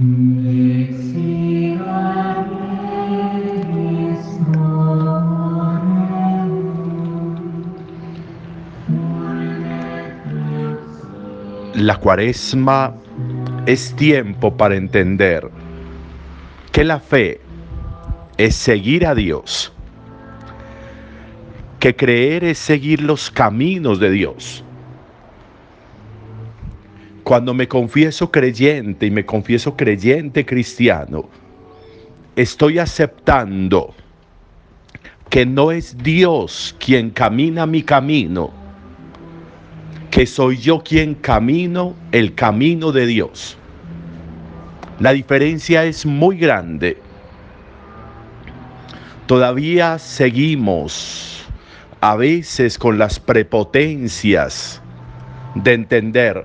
La cuaresma es tiempo para entender que la fe es seguir a Dios, que creer es seguir los caminos de Dios. Cuando me confieso creyente y me confieso creyente cristiano, estoy aceptando que no es Dios quien camina mi camino, que soy yo quien camino el camino de Dios. La diferencia es muy grande. Todavía seguimos a veces con las prepotencias de entender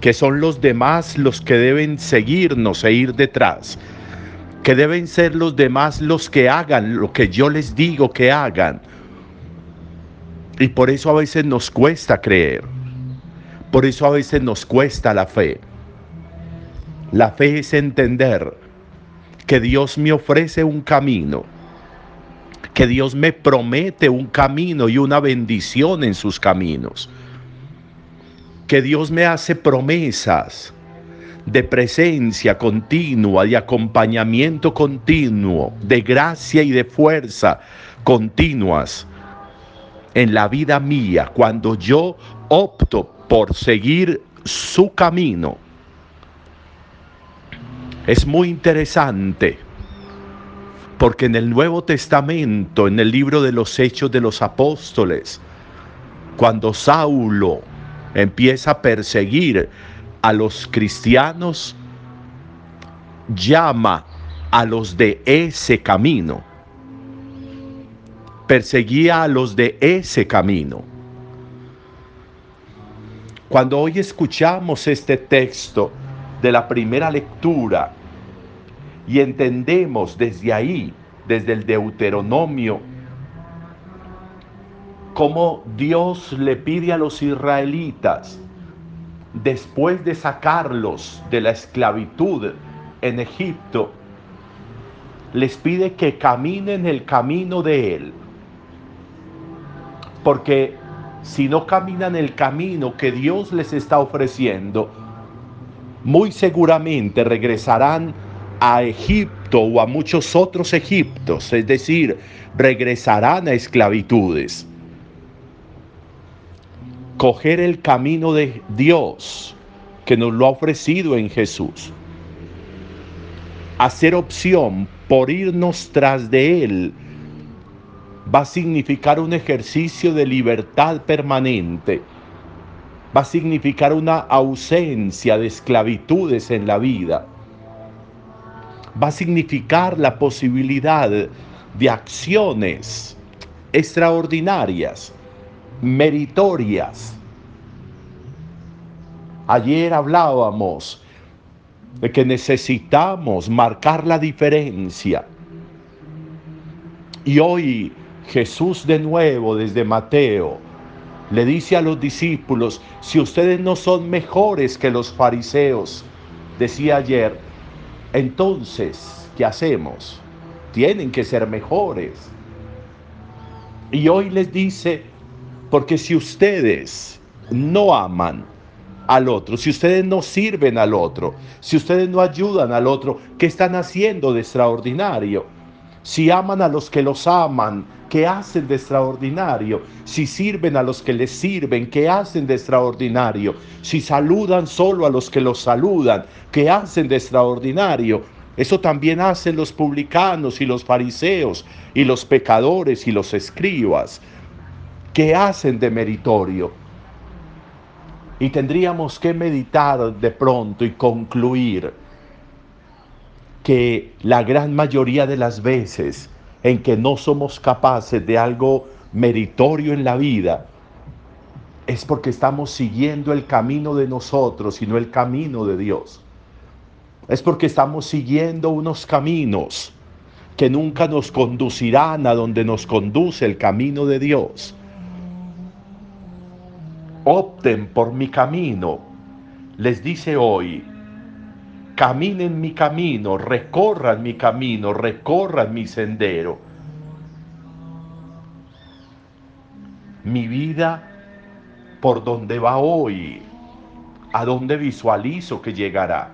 que son los demás los que deben seguirnos e ir detrás, que deben ser los demás los que hagan lo que yo les digo que hagan y por eso a veces nos cuesta creer. Por eso a veces nos cuesta la fe. La fe es entender que Dios me ofrece un camino, que Dios me promete un camino y una bendición en sus caminos, que Dios me hace promesas de presencia continua, de acompañamiento continuo, de gracia y de fuerza continuas en la vida mía cuando yo opto por seguir su camino. Es muy interesante porque en el Nuevo Testamento, en el libro de los Hechos de los Apóstoles, cuando Saulo empieza a perseguir a los cristianos, llama a los de ese camino perseguía a los de ese camino. Cuando hoy escuchamos este texto de la primera lectura y entendemos desde ahí, desde el Deuteronomio, cómo Dios le pide a los israelitas, después de sacarlos de la esclavitud en Egipto, les pide que caminen el camino de Él porque si no caminan el camino que Dios les está ofreciendo, muy seguramente regresarán a Egipto o a muchos otros Egiptos, es decir, regresarán a esclavitudes. Coger el camino de Dios que nos lo ha ofrecido en Jesús. Hacer opción por irnos tras de Él va a significar un ejercicio de libertad permanente, va a significar una ausencia de esclavitudes en la vida, va a significar la posibilidad de acciones extraordinarias, meritorias. Ayer hablábamos de que necesitamos marcar la diferencia. Y hoy Jesús de nuevo desde Mateo le dice a los discípulos, si ustedes no son mejores que los fariseos, decía ayer, entonces, ¿qué hacemos? Tienen que ser mejores. Y hoy les dice, porque si ustedes no aman al otro, si ustedes no sirven al otro, si ustedes no ayudan al otro, ¿qué están haciendo de extraordinario? Si aman a los que los aman, ¿qué hacen de extraordinario? Si sirven a los que les sirven, ¿qué hacen de extraordinario? Si saludan solo a los que los saludan, ¿qué hacen de extraordinario? Eso también hacen los publicanos y los fariseos y los pecadores y los escribas. ¿Qué hacen de meritorio? Y tendríamos que meditar de pronto y concluir que la gran mayoría de las veces en que no somos capaces de algo meritorio en la vida, es porque estamos siguiendo el camino de nosotros y no el camino de Dios. Es porque estamos siguiendo unos caminos que nunca nos conducirán a donde nos conduce el camino de Dios. Opten por mi camino, les dice hoy caminen mi camino, recorran mi camino, recorran mi sendero. Mi vida por donde va hoy, a dónde visualizo que llegará.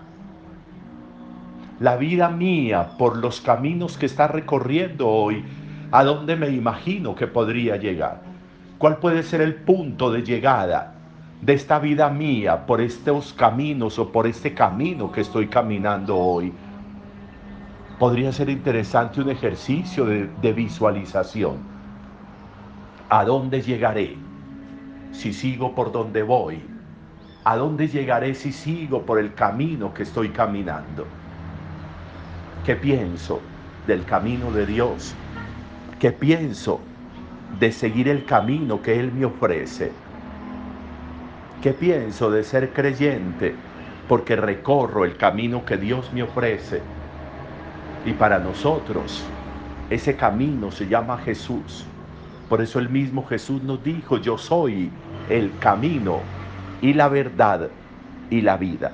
La vida mía por los caminos que está recorriendo hoy, a dónde me imagino que podría llegar. ¿Cuál puede ser el punto de llegada de esta vida mía por estos caminos o por este camino que estoy caminando hoy? Podría ser interesante un ejercicio de, visualización. ¿A dónde llegaré si sigo por donde voy? ¿A dónde llegaré si sigo por el camino que estoy caminando? ¿Qué pienso del camino de Dios? ¿Qué pienso de seguir el camino que Él me ofrece? ¿Qué pienso de ser creyente? Porque recorro el camino que Dios me ofrece. Y para nosotros, ese camino se llama Jesús. Por eso el mismo Jesús nos dijo, yo soy el camino y la verdad y la vida.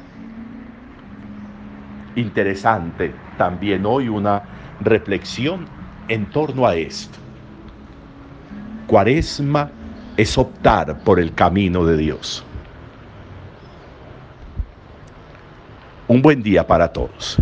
Interesante también hoy una reflexión en torno a esto. Cuaresma es optar por el camino de Dios. Un buen día para todos.